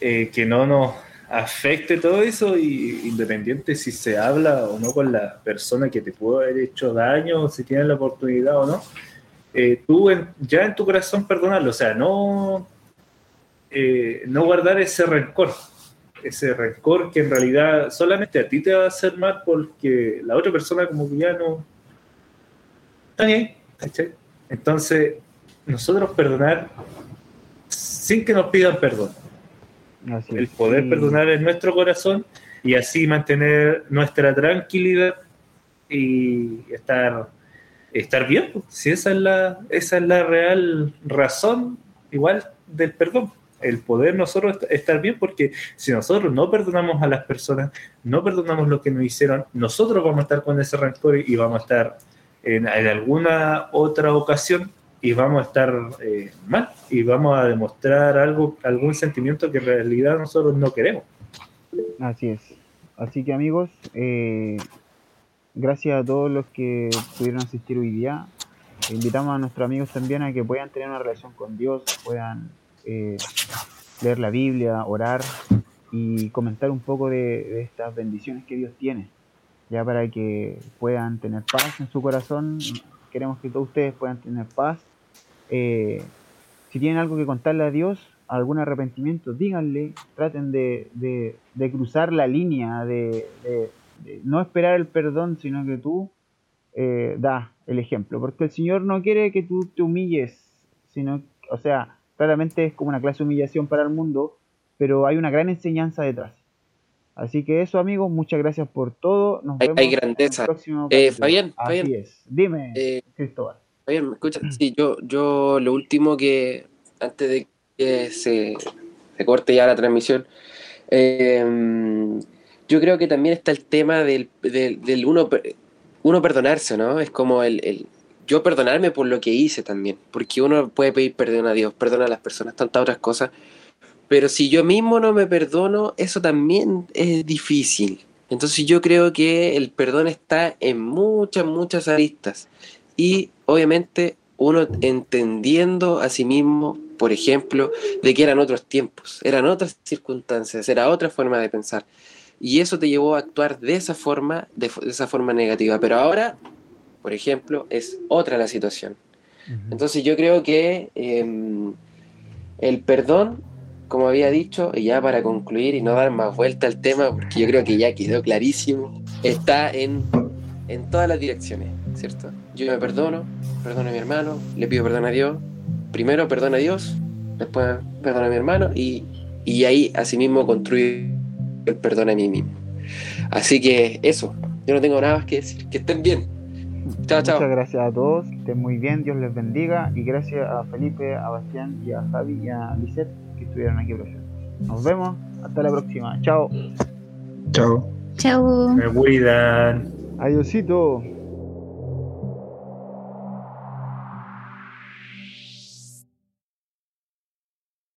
eh, que no nos afecte todo eso, y independiente si se habla o no con la persona que te pudo haber hecho daño, si tienes la oportunidad o no, eh, tú ya en tu corazón perdonarlo, o sea, no, eh, no guardar ese rencor, ese rencor que en realidad solamente a ti te va a hacer mal porque la otra persona como que ya no está bien, Entonces, nosotros perdonar sin que nos pidan perdón. el poder perdonar en nuestro corazón y así mantener nuestra tranquilidad y estar, estar bien. Pues. Si esa es la, esa es la real razón, igual del perdón. El poder nosotros estar bien, porque si nosotros no perdonamos a las personas, no perdonamos lo que nos hicieron, nosotros vamos a estar con ese rencor y vamos a estar en, en alguna otra ocasión y vamos a estar eh, mal y vamos a demostrar algo, algún sentimiento que en realidad nosotros no queremos. Así es. Así que amigos, eh, gracias a todos los que pudieron asistir hoy día. Invitamos a nuestros amigos también a que puedan tener una relación con Dios, puedan eh, leer la Biblia, orar y comentar un poco de, estas bendiciones que Dios tiene, ya para que puedan tener paz en su corazón. Queremos que todos ustedes puedan tener paz eh, si tienen algo que contarle a Dios, algún arrepentimiento, díganle, traten de, de, cruzar la línea, de, no esperar el perdón, sino que tú eh, da el ejemplo, porque el Señor no quiere que tú te humilles, sino, o sea, claramente es como una clase de humillación para el mundo, pero hay una gran enseñanza detrás. Así que eso, amigos, muchas gracias por todo. Nos vemos hay grandeza. eh, Fabián, Así es. Dime, eh, Cristóbal. ¿me escuchas? Sí, yo, yo lo último que, antes de que se, corte ya la transmisión, em, yo creo que también está el tema del, del, uno, uno perdonarse, ¿no? Es como el, el, yo perdonarme por lo que hice también, porque uno puede pedir perdón a Dios, perdona a las personas, tantas otras cosas, pero si yo mismo no me perdono, eso también es difícil. Entonces yo creo que el perdón está en muchas, muchas aristas. Y obviamente uno entendiendo a sí mismo, por ejemplo, de que eran otros tiempos, eran otras circunstancias, era otra forma de pensar. Y eso te llevó a actuar de esa forma, de, esa forma negativa. Pero ahora, por ejemplo, es otra la situación. Entonces yo creo que em, el perdón, como había dicho, y ya para concluir y no dar más vuelta al tema, porque yo creo que ya quedó clarísimo, está en, en todas las direcciones, ¿cierto? Yo me perdono, perdono a mi hermano, le pido perdón a Dios. Primero perdono a Dios, después perdono a mi hermano y, y ahí asimismo construyo el perdón a mí mismo. Así que eso, yo no tengo nada más que decir. Que estén bien. Chao, chao. Muchas gracias a todos, que estén muy bien, Dios les bendiga y gracias a Felipe, a Bastián y a Javi y a Lisette que estuvieron aquí presentes. Nos vemos, hasta la próxima. Chao. Chao. Chao. Me cuidan. Adiósito.